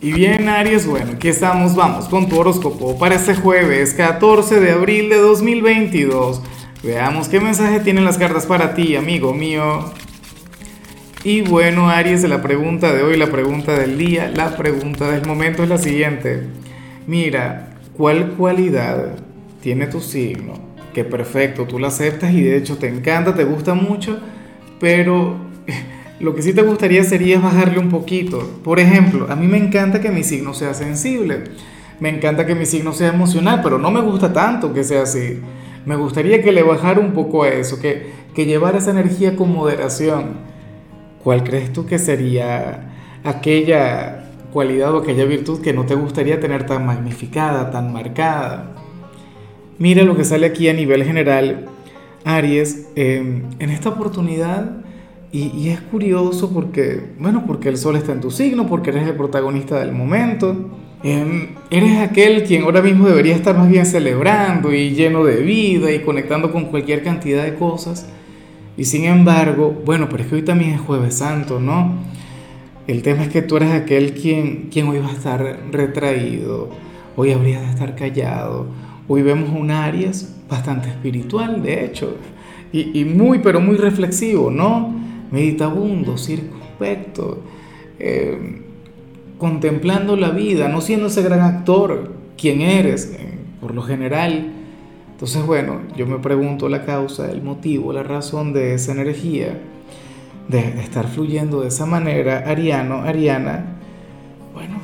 Y bien, Aries, bueno, aquí estamos, vamos con tu horóscopo para este jueves 14 de abril de 2022. Veamos qué mensaje tienen las cartas para ti, amigo mío. Y bueno, Aries, la pregunta de hoy, la pregunta del día, la pregunta del momento es la siguiente. Mira, ¿cuál cualidad tiene tu signo? Que perfecto, tú la aceptas y de hecho te encanta, te gusta mucho, pero lo que sí te gustaría sería bajarle un poquito. Por ejemplo, a mí me encanta que mi signo sea sensible. Me encanta que mi signo sea emocional, pero no me gusta tanto que sea así. Me gustaría que le bajara un poco a eso, que, que llevara esa energía con moderación. ¿Cuál crees tú que sería aquella cualidad o aquella virtud que no te gustaría tener tan magnificada, tan marcada? Mira lo que sale aquí a nivel general, Aries. en esta oportunidad y, es curioso porque, bueno, porque el sol está en tu signo, porque eres el protagonista del momento. Em, eres aquel quien ahora mismo debería estar más bien celebrando y lleno de vida y conectando con cualquier cantidad de cosas. Y sin embargo, bueno, pero es que hoy también es jueves santo, ¿no? El tema es que tú eres aquel quien, quien hoy va a estar retraído, hoy habría de estar callado. Hoy vemos un Aries bastante espiritual, de hecho, y, y muy, pero muy reflexivo, ¿no? Meditabundo, circunspecto, eh, contemplando la vida, no siendo ese gran actor, quien eres, eh, por lo general. Entonces, bueno, yo me pregunto la causa, el motivo, la razón de esa energía, de, estar fluyendo de esa manera, Ariano, Ariana. Bueno,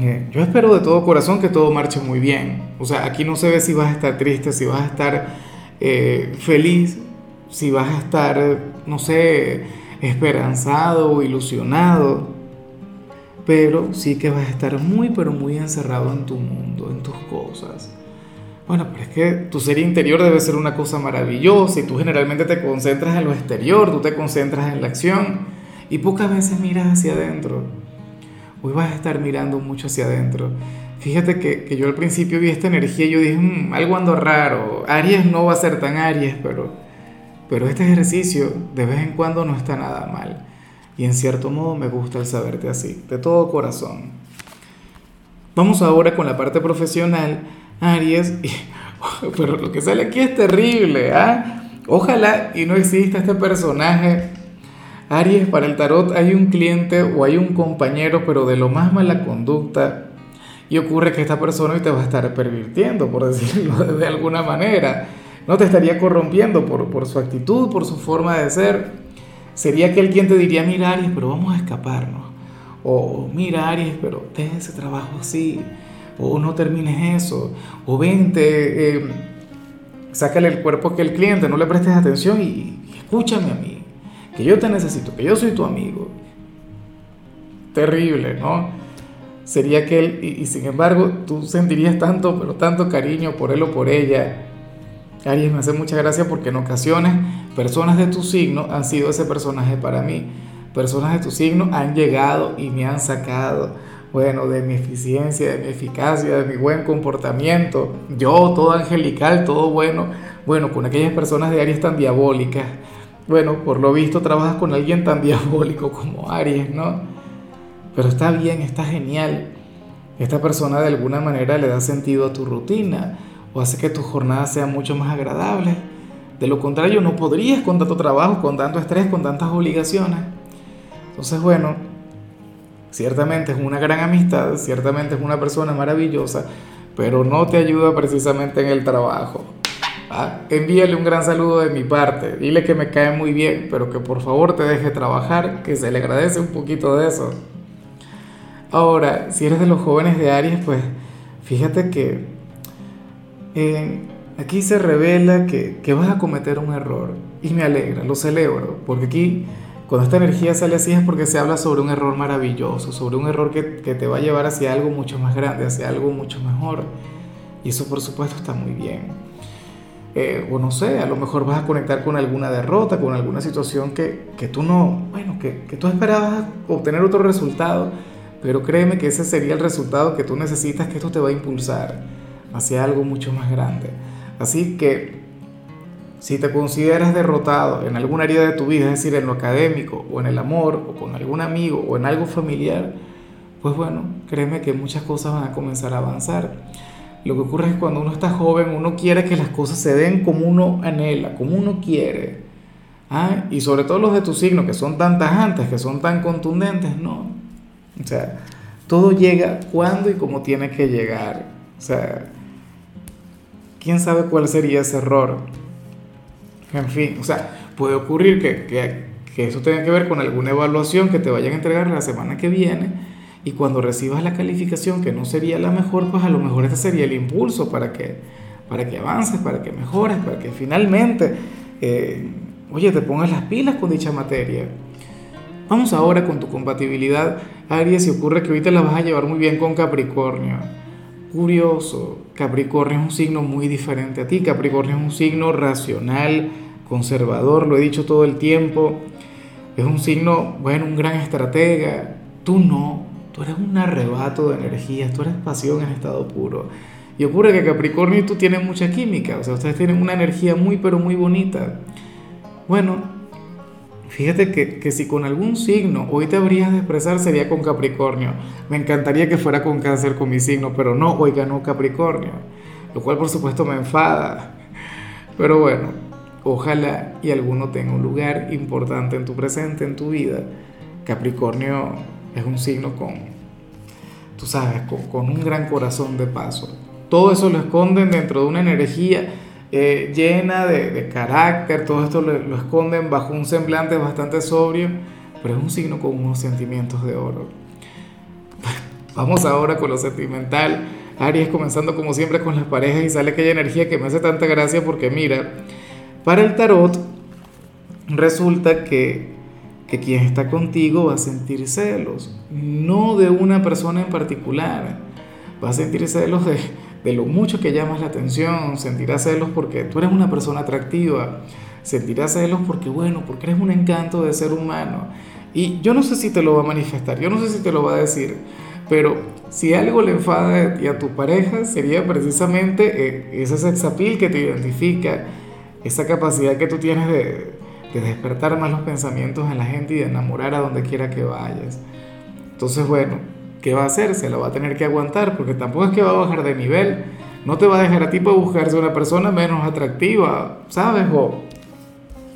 eh, yo espero de todo corazón que todo marche muy bien. O sea, aquí no se ve si vas a estar triste, si vas a estar feliz, si vas a estar, no sé, esperanzado o ilusionado, pero sí que vas a estar muy, pero muy encerrado en tu mundo, en tus cosas. Bueno, pero es que tu ser interior debe ser una cosa maravillosa y tú generalmente te concentras en lo exterior, tú te concentras en la acción y pocas veces miras hacia adentro. Hoy vas a estar mirando mucho hacia adentro. Fíjate que, que yo al principio vi esta energía y yo dije, mm, algo ando raro. Aries no va a ser tan Aries, pero pero este ejercicio de vez en cuando no está nada mal. Y en cierto modo me gusta el saberte así, de todo corazón. Vamos ahora con la parte profesional, Aries. pero lo que sale aquí es terrible, ¿ah? Ojalá y no exista este personaje. Aries, para el tarot hay un cliente o hay un compañero, pero de lo más mala conducta. Y ocurre que esta persona hoy te va a estar pervirtiendo, por decirlo de alguna manera no te estaría corrompiendo por, su actitud, por su forma de ser. Sería aquel quien te diría, mira Aries, pero vamos a escaparnos. O mira Aries, pero deja ese trabajo así. O no termines eso. O vente, eh, sácale el cuerpo a aquel cliente, no le prestes atención y, escúchame a mí. Que yo te necesito, que yo soy tu amigo. Terrible, ¿no? Sería aquel, y, y sin embargo tú sentirías tanto, pero tanto cariño por él o por ella Aries me hace mucha gracia porque en ocasiones personas de tu signo han sido ese personaje para mí. Personas de tu signo han llegado y me han sacado, bueno, de mi eficiencia, de mi eficacia, de mi buen comportamiento. Yo, todo angelical, todo bueno. Bueno, con aquellas personas de Aries tan diabólicas. Bueno, por lo visto trabajas con alguien tan diabólico como Aries, ¿no? Pero está bien, está genial. Esta persona de alguna manera le da sentido a tu rutina o hace que tu jornada sea mucho más agradable. De lo contrario, no podrías con tanto trabajo, con tanto estrés, con tantas obligaciones. Entonces, bueno, ciertamente es una gran amistad, ciertamente es una persona maravillosa, pero no te ayuda precisamente en el trabajo. ¿Ah? Envíale un gran saludo de mi parte, dile que me cae muy bien, pero que por favor te deje trabajar, que se le agradece un poquito de eso. Ahora, si eres de los jóvenes de Aries, pues fíjate que aquí se revela que, que, vas a cometer un error y me alegra, lo celebro, porque aquí cuando esta energía sale así es porque se habla sobre un error maravilloso, sobre un error que, que te va a llevar hacia algo mucho más grande, hacia algo mucho mejor. Y eso por supuesto está muy bien. Eh, o no sé, a lo mejor vas a conectar con alguna derrota, con alguna situación que, que tú no, bueno, que, que tú esperabas obtener otro resultado, pero créeme que ese sería el resultado que tú necesitas, que esto te va a impulsar hacia algo mucho más grande. Así que si te consideras derrotado en algún área de tu vida, es decir, en lo académico o en el amor o con algún amigo o en algo familiar, pues bueno, créeme que muchas cosas van a comenzar a avanzar. Lo que ocurre es que cuando uno está joven, uno quiere que las cosas se den como uno anhela, como uno quiere. ¿Ah? Y sobre todo los de tu signo, que son tan tajantes, que son tan contundentes, no. O sea, todo llega cuando y como tiene que llegar. O sea, quién sabe cuál sería ese error. En fin, o sea, puede ocurrir que, que, eso tenga que ver con alguna evaluación que te vayan a entregar la semana que viene y cuando recibas la calificación que no sería la mejor, pues a lo mejor este sería el impulso para que, para que avances, para que mejores, para que finalmente, eh, oye, te pongas las pilas con dicha materia. Vamos ahora con tu compatibilidad, Aries, y ocurre que ahorita la vas a llevar muy bien con Capricornio. Curioso, Capricornio es un signo muy diferente a ti, Capricornio es un signo racional, conservador, lo he dicho todo el tiempo, es un signo, bueno, un gran estratega, tú no, Tú eres un arrebato de energías, tú eres pasión en estado puro. Y ocurre que Capricornio y tú tienen mucha química, o sea, ustedes tienen una energía muy, pero muy bonita. Bueno, fíjate que, que si con algún signo hoy te habrías de expresar sería con Capricornio. Me encantaría que fuera con cáncer con mi signo, pero no, hoy ganó Capricornio. Lo cual por supuesto me enfada. Pero bueno, ojalá y alguno tenga un lugar importante en tu presente, en tu vida. Capricornio es un signo con, tú sabes, con, un gran corazón de paso. Todo eso lo esconden dentro de una energía eh, llena de, carácter, todo esto lo, lo, esconden bajo un semblante bastante sobrio, pero es un signo con unos sentimientos de oro. Vamos ahora con lo sentimental. Aries comenzando como siempre con las parejas y sale aquella energía que me hace tanta gracia porque mira, para el tarot resulta que que quien está contigo va a sentir celos, no de una persona en particular, va a sentir celos de, de lo mucho que llamas la atención, sentirá celos porque tú eres una persona atractiva, sentirá celos porque, bueno, porque eres un encanto de ser humano. Y yo no sé si te lo va a manifestar, yo no sé si te lo va a decir, pero si algo le enfada a tu pareja sería precisamente eh, ese sexapil que te identifica, esa capacidad que tú tienes de, de despertar más los pensamientos en la gente y de enamorar a donde quiera que vayas. Entonces, bueno, ¿qué va a hacer? Se lo va a tener que aguantar porque tampoco es que va a bajar de nivel. No te va a dejar a ti para buscarse una persona menos atractiva, ¿sabes? O,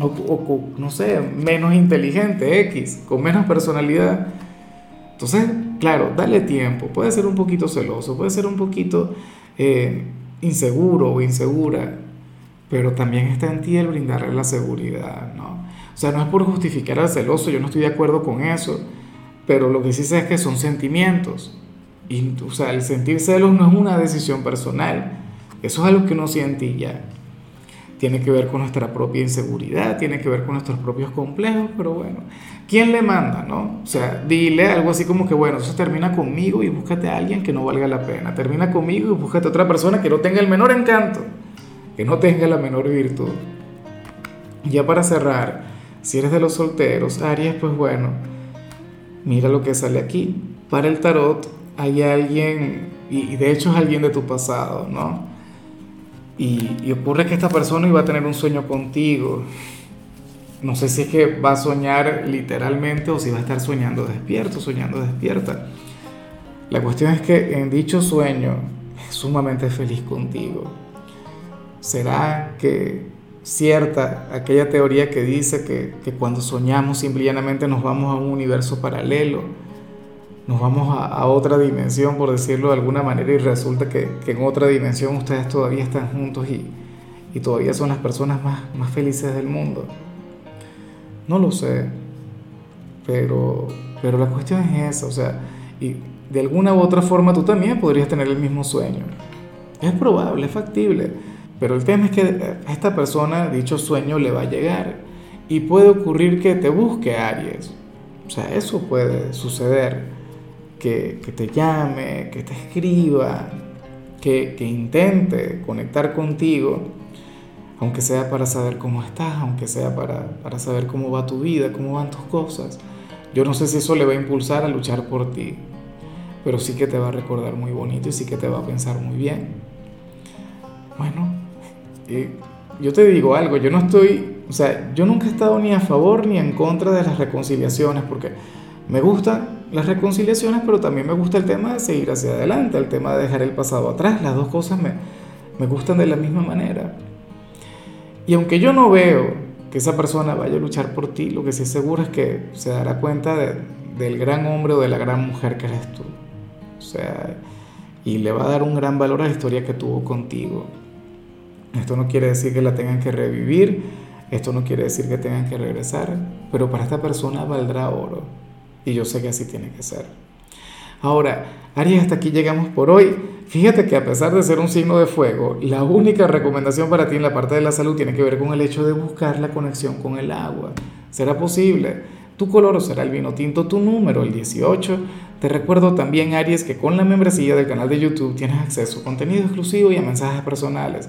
o, no sé, menos inteligente, X, con menos personalidad. Entonces, claro, dale tiempo. Puede ser un poquito celoso, puede ser un poquito eh, inseguro o insegura pero también está en ti el brindarle la seguridad, ¿no? O sea, no es por justificar al celoso, yo no estoy de acuerdo con eso, pero lo que sí sé es que son sentimientos. Y, o sea, el sentir celos no es una decisión personal, eso es algo que uno siente y ya. Tiene que ver con nuestra propia inseguridad, tiene que ver con nuestros propios complejos, pero bueno, ¿quién le manda, no? O sea, dile algo así como que, bueno, eso termina conmigo y búscate a alguien que no valga la pena, termina conmigo y búscate a otra persona que no tenga el menor encanto que no tenga la menor virtud. Ya para cerrar, si eres de los solteros, Aries, pues bueno, mira lo que sale aquí. Para el tarot hay alguien, y de hecho es alguien de tu pasado, ¿no? Y, ocurre que esta persona iba a tener un sueño contigo. No sé si es que va a soñar literalmente o si va a estar soñando despierto, soñando despierta. La cuestión es que en dicho sueño es sumamente feliz contigo. ¿Será que cierta aquella teoría que dice que, cuando soñamos simplemente nos vamos a un universo paralelo, nos vamos a, otra dimensión, por decirlo de alguna manera, y resulta que, en otra dimensión ustedes todavía están juntos y, y todavía son las personas más, más felices del mundo? No lo sé, pero, pero la cuestión es esa, o sea, y de alguna u otra forma tú también podrías tener el mismo sueño. Es probable, es factible. Pero el tema es que a esta persona dicho sueño le va a llegar y puede ocurrir que te busque Aries. O sea, eso puede suceder. Que, te llame, que te escriba, que, intente conectar contigo, aunque sea para saber cómo estás, aunque sea para, para saber cómo va tu vida, cómo van tus cosas. Yo no sé si eso le va a impulsar a luchar por ti, pero sí que te va a recordar muy bonito y sí que te va a pensar muy bien. Bueno, yo te digo algo, yo no estoy, o sea, yo nunca he estado ni a favor ni en contra de las reconciliaciones, porque me gusta las reconciliaciones, pero también me gusta el tema de seguir hacia adelante, el tema de dejar el pasado atrás. Las dos cosas me, me gustan de la misma manera. Y aunque yo no veo que esa persona vaya a luchar por ti, lo que sí seguro es que se dará cuenta del gran hombre o de la gran mujer que eres tú. O sea, y le va a dar un gran valor a la historia que tuvo contigo. Esto no quiere decir que la tengan que revivir, esto no quiere decir que tengan que regresar, pero para esta persona valdrá oro. Y yo sé que así tiene que ser. Ahora, Aries, hasta aquí llegamos por hoy. Fíjate que a pesar de ser un signo de fuego, la única recomendación para ti en la parte de la salud tiene que ver con el hecho de buscar la conexión con el agua. ¿Será posible? Tu color será el vino tinto, tu número el 18. Te recuerdo también, Aries, que con la membresía del canal de YouTube tienes acceso a contenido exclusivo y a mensajes personales.